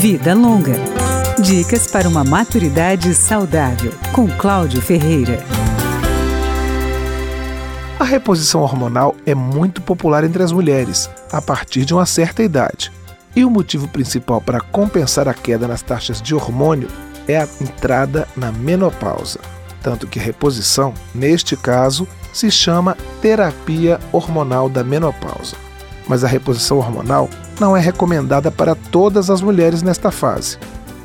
Vida Longa. Dicas para uma maturidade saudável, com Cláudio Ferreira. A reposição hormonal é muito popular entre as mulheres, a partir de uma certa idade. E o motivo principal para compensar a queda nas taxas de hormônio é a entrada na menopausa. Tanto que a reposição, neste caso, se chama terapia hormonal da menopausa. Mas a reposição hormonal não é recomendada para todas as mulheres nesta fase.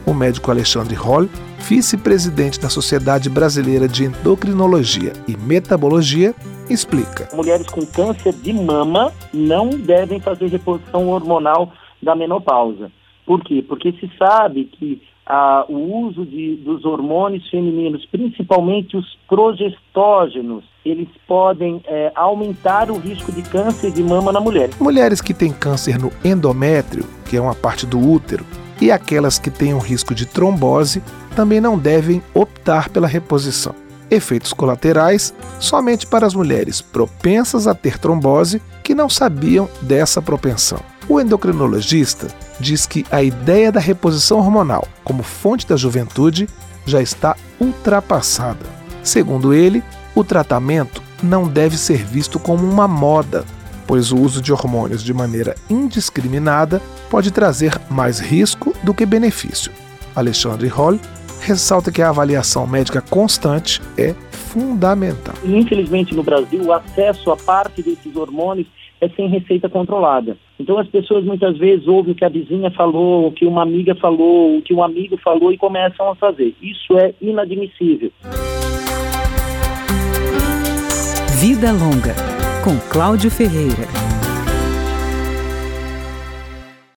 O médico Alexandre Roll, vice-presidente da Sociedade Brasileira de Endocrinologia e Metabologia, explica. Mulheres com câncer de mama não devem fazer reposição hormonal da menopausa. Por quê? Porque se sabe que ah, o uso de, dos hormônios femininos, principalmente os progestógenos, eles podem é, aumentar o risco de câncer de mama na mulher. Mulheres que têm câncer no endométrio, que é uma parte do útero, e aquelas que têm um risco de trombose também não devem optar pela reposição. Efeitos colaterais somente para as mulheres propensas a ter trombose que não sabiam dessa propensão. O endocrinologista diz que a ideia da reposição hormonal como fonte da juventude já está ultrapassada. Segundo ele, o tratamento não deve ser visto como uma moda, pois o uso de hormônios de maneira indiscriminada pode trazer mais risco do que benefício. Alexandre Holl ressalta que a avaliação médica constante é fundamental. Infelizmente, no Brasil, o acesso a parte desses hormônios é sem receita controlada. Então as pessoas muitas vezes ouvem o que a vizinha falou, o que uma amiga falou, o que um amigo falou e começam a fazer. Isso é inadmissível. Vida Longa, com Cláudio Ferreira.